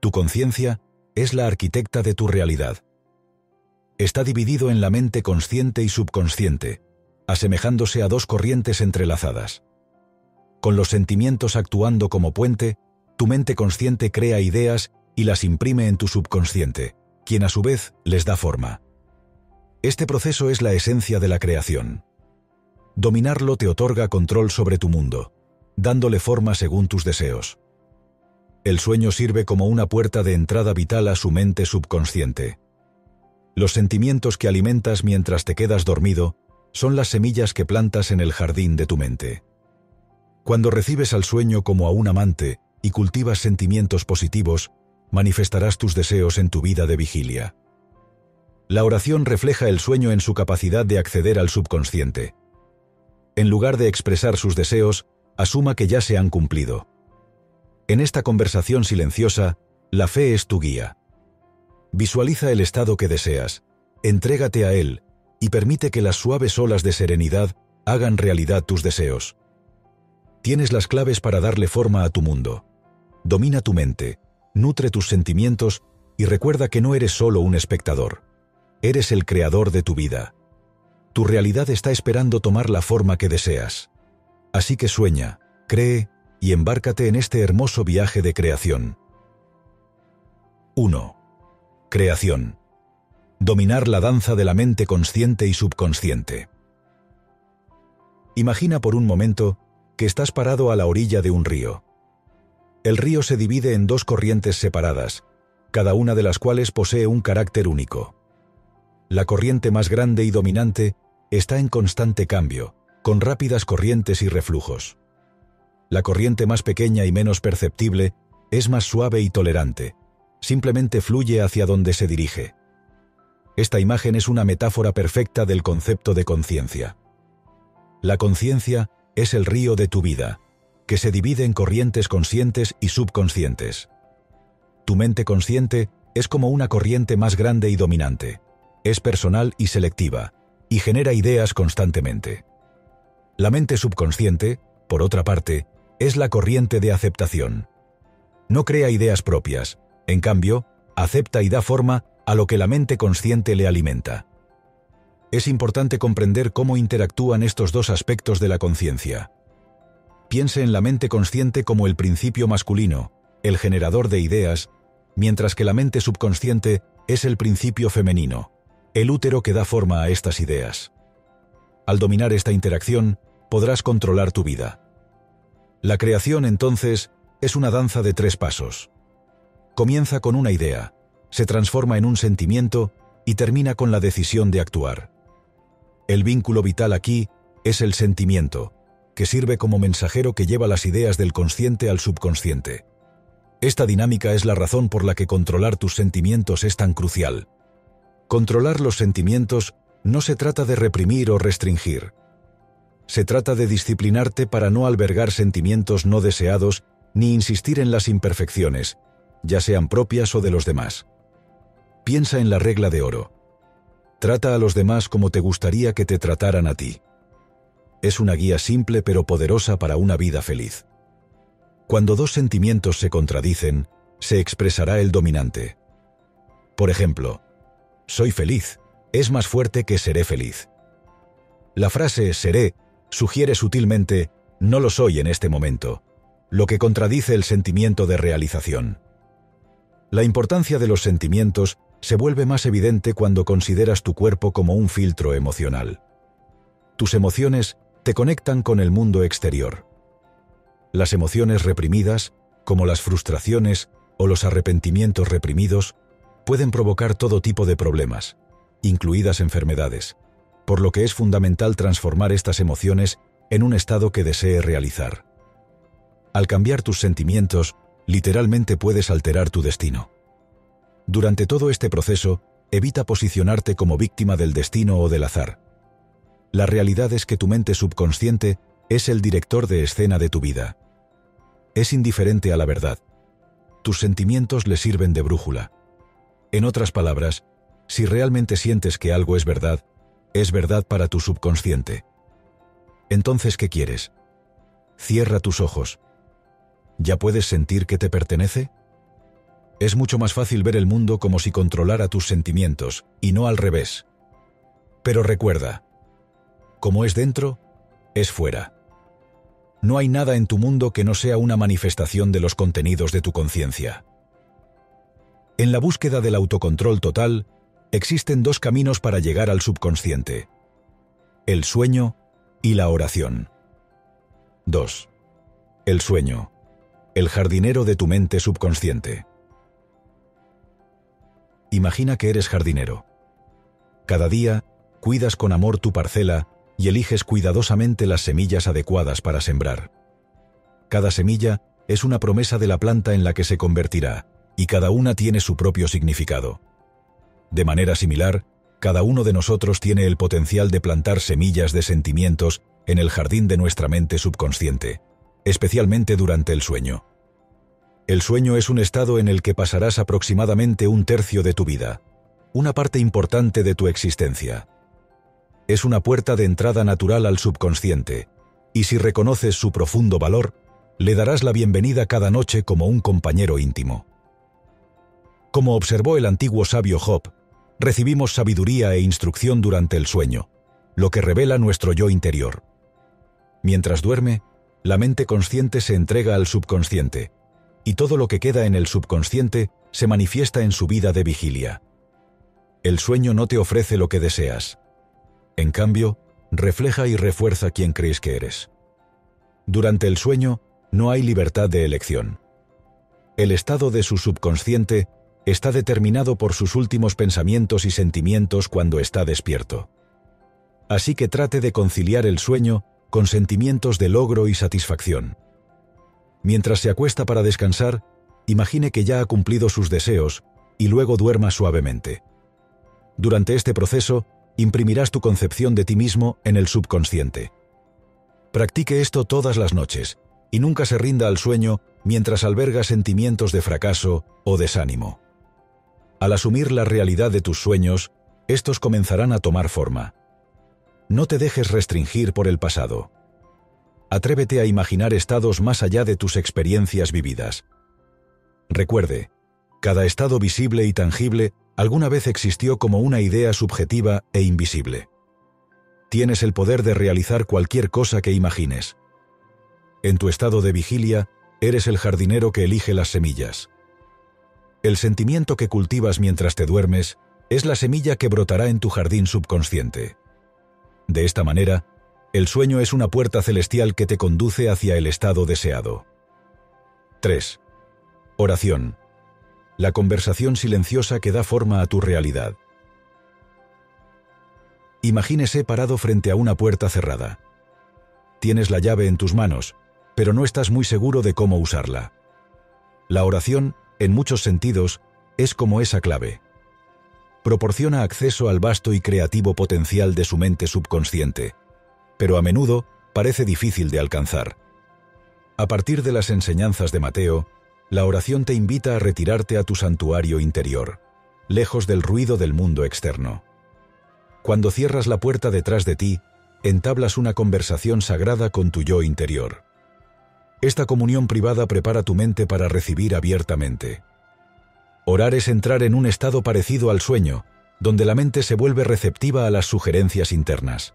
Tu conciencia es la arquitecta de tu realidad. Está dividido en la mente consciente y subconsciente, asemejándose a dos corrientes entrelazadas. Con los sentimientos actuando como puente, tu mente consciente crea ideas y las imprime en tu subconsciente, quien a su vez les da forma. Este proceso es la esencia de la creación. Dominarlo te otorga control sobre tu mundo, dándole forma según tus deseos. El sueño sirve como una puerta de entrada vital a su mente subconsciente. Los sentimientos que alimentas mientras te quedas dormido son las semillas que plantas en el jardín de tu mente. Cuando recibes al sueño como a un amante y cultivas sentimientos positivos, manifestarás tus deseos en tu vida de vigilia. La oración refleja el sueño en su capacidad de acceder al subconsciente. En lugar de expresar sus deseos, asuma que ya se han cumplido. En esta conversación silenciosa, la fe es tu guía. Visualiza el estado que deseas, entrégate a él y permite que las suaves olas de serenidad hagan realidad tus deseos. Tienes las claves para darle forma a tu mundo. Domina tu mente, nutre tus sentimientos y recuerda que no eres solo un espectador. Eres el creador de tu vida. Tu realidad está esperando tomar la forma que deseas. Así que sueña, cree y embárcate en este hermoso viaje de creación. 1. Creación. Dominar la danza de la mente consciente y subconsciente. Imagina por un momento que estás parado a la orilla de un río. El río se divide en dos corrientes separadas, cada una de las cuales posee un carácter único. La corriente más grande y dominante está en constante cambio, con rápidas corrientes y reflujos. La corriente más pequeña y menos perceptible es más suave y tolerante, simplemente fluye hacia donde se dirige. Esta imagen es una metáfora perfecta del concepto de conciencia. La conciencia es el río de tu vida, que se divide en corrientes conscientes y subconscientes. Tu mente consciente es como una corriente más grande y dominante, es personal y selectiva, y genera ideas constantemente. La mente subconsciente, por otra parte, es la corriente de aceptación. No crea ideas propias, en cambio, acepta y da forma a lo que la mente consciente le alimenta. Es importante comprender cómo interactúan estos dos aspectos de la conciencia. Piense en la mente consciente como el principio masculino, el generador de ideas, mientras que la mente subconsciente es el principio femenino, el útero que da forma a estas ideas. Al dominar esta interacción, podrás controlar tu vida. La creación, entonces, es una danza de tres pasos. Comienza con una idea, se transforma en un sentimiento y termina con la decisión de actuar. El vínculo vital aquí es el sentimiento, que sirve como mensajero que lleva las ideas del consciente al subconsciente. Esta dinámica es la razón por la que controlar tus sentimientos es tan crucial. Controlar los sentimientos no se trata de reprimir o restringir, se trata de disciplinarte para no albergar sentimientos no deseados ni insistir en las imperfecciones, ya sean propias o de los demás. Piensa en la regla de oro. Trata a los demás como te gustaría que te trataran a ti. Es una guía simple pero poderosa para una vida feliz. Cuando dos sentimientos se contradicen, se expresará el dominante. Por ejemplo, soy feliz es más fuerte que seré feliz. La frase seré sugiere sutilmente, no lo soy en este momento, lo que contradice el sentimiento de realización. La importancia de los sentimientos se vuelve más evidente cuando consideras tu cuerpo como un filtro emocional. Tus emociones te conectan con el mundo exterior. Las emociones reprimidas, como las frustraciones o los arrepentimientos reprimidos, pueden provocar todo tipo de problemas, incluidas enfermedades por lo que es fundamental transformar estas emociones en un estado que desee realizar. Al cambiar tus sentimientos, literalmente puedes alterar tu destino. Durante todo este proceso, evita posicionarte como víctima del destino o del azar. La realidad es que tu mente subconsciente es el director de escena de tu vida. Es indiferente a la verdad. Tus sentimientos le sirven de brújula. En otras palabras, si realmente sientes que algo es verdad, es verdad para tu subconsciente. Entonces, ¿qué quieres? Cierra tus ojos. ¿Ya puedes sentir que te pertenece? Es mucho más fácil ver el mundo como si controlara tus sentimientos, y no al revés. Pero recuerda, como es dentro, es fuera. No hay nada en tu mundo que no sea una manifestación de los contenidos de tu conciencia. En la búsqueda del autocontrol total, existen dos caminos para llegar al subconsciente. El sueño y la oración. 2. El sueño. El jardinero de tu mente subconsciente. Imagina que eres jardinero. Cada día, cuidas con amor tu parcela y eliges cuidadosamente las semillas adecuadas para sembrar. Cada semilla es una promesa de la planta en la que se convertirá, y cada una tiene su propio significado. De manera similar, cada uno de nosotros tiene el potencial de plantar semillas de sentimientos en el jardín de nuestra mente subconsciente, especialmente durante el sueño. El sueño es un estado en el que pasarás aproximadamente un tercio de tu vida, una parte importante de tu existencia. Es una puerta de entrada natural al subconsciente, y si reconoces su profundo valor, le darás la bienvenida cada noche como un compañero íntimo. Como observó el antiguo sabio Job, recibimos sabiduría e instrucción durante el sueño, lo que revela nuestro yo interior. Mientras duerme, la mente consciente se entrega al subconsciente, y todo lo que queda en el subconsciente se manifiesta en su vida de vigilia. El sueño no te ofrece lo que deseas. En cambio, refleja y refuerza quien crees que eres. Durante el sueño, no hay libertad de elección. El estado de su subconsciente está determinado por sus últimos pensamientos y sentimientos cuando está despierto. Así que trate de conciliar el sueño con sentimientos de logro y satisfacción. Mientras se acuesta para descansar, imagine que ya ha cumplido sus deseos y luego duerma suavemente. Durante este proceso, imprimirás tu concepción de ti mismo en el subconsciente. Practique esto todas las noches y nunca se rinda al sueño mientras alberga sentimientos de fracaso o desánimo. Al asumir la realidad de tus sueños, estos comenzarán a tomar forma. No te dejes restringir por el pasado. Atrévete a imaginar estados más allá de tus experiencias vividas. Recuerde, cada estado visible y tangible alguna vez existió como una idea subjetiva e invisible. Tienes el poder de realizar cualquier cosa que imagines. En tu estado de vigilia, eres el jardinero que elige las semillas. El sentimiento que cultivas mientras te duermes es la semilla que brotará en tu jardín subconsciente. De esta manera, el sueño es una puerta celestial que te conduce hacia el estado deseado. 3. Oración. La conversación silenciosa que da forma a tu realidad. Imagínese parado frente a una puerta cerrada. Tienes la llave en tus manos, pero no estás muy seguro de cómo usarla. La oración en muchos sentidos, es como esa clave. Proporciona acceso al vasto y creativo potencial de su mente subconsciente, pero a menudo parece difícil de alcanzar. A partir de las enseñanzas de Mateo, la oración te invita a retirarte a tu santuario interior, lejos del ruido del mundo externo. Cuando cierras la puerta detrás de ti, entablas una conversación sagrada con tu yo interior. Esta comunión privada prepara tu mente para recibir abiertamente. Orar es entrar en un estado parecido al sueño, donde la mente se vuelve receptiva a las sugerencias internas.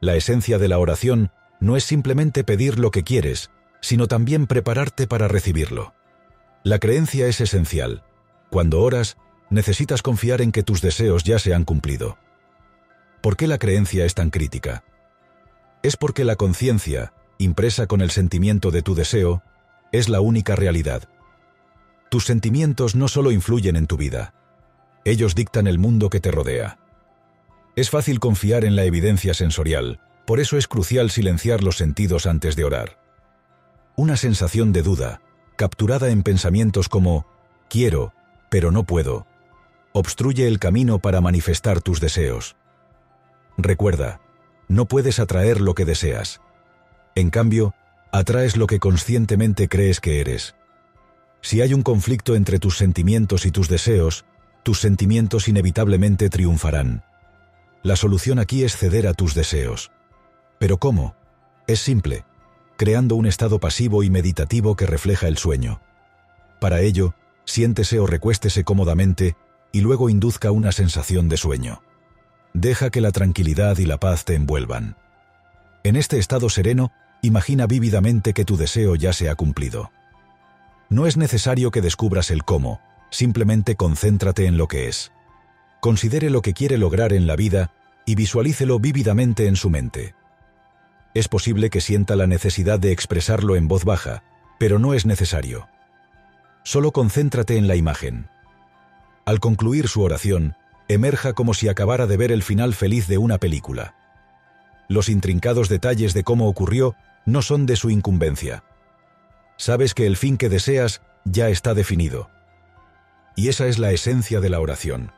La esencia de la oración no es simplemente pedir lo que quieres, sino también prepararte para recibirlo. La creencia es esencial. Cuando oras, necesitas confiar en que tus deseos ya se han cumplido. ¿Por qué la creencia es tan crítica? Es porque la conciencia, impresa con el sentimiento de tu deseo, es la única realidad. Tus sentimientos no solo influyen en tu vida, ellos dictan el mundo que te rodea. Es fácil confiar en la evidencia sensorial, por eso es crucial silenciar los sentidos antes de orar. Una sensación de duda, capturada en pensamientos como quiero, pero no puedo, obstruye el camino para manifestar tus deseos. Recuerda, no puedes atraer lo que deseas, en cambio, atraes lo que conscientemente crees que eres. Si hay un conflicto entre tus sentimientos y tus deseos, tus sentimientos inevitablemente triunfarán. La solución aquí es ceder a tus deseos. ¿Pero cómo? Es simple, creando un estado pasivo y meditativo que refleja el sueño. Para ello, Siéntese o recuéstese cómodamente y luego induzca una sensación de sueño. Deja que la tranquilidad y la paz te envuelvan. En este estado sereno, imagina vívidamente que tu deseo ya se ha cumplido. No es necesario que descubras el cómo, simplemente concéntrate en lo que es. Considere lo que quiere lograr en la vida y visualícelo vívidamente en su mente. Es posible que sienta la necesidad de expresarlo en voz baja, pero no es necesario. Solo concéntrate en la imagen. Al concluir su oración, emerja como si acabara de ver el final feliz de una película. Los intrincados detalles de cómo ocurrió no son de su incumbencia. Sabes que el fin que deseas ya está definido. Y esa es la esencia de la oración.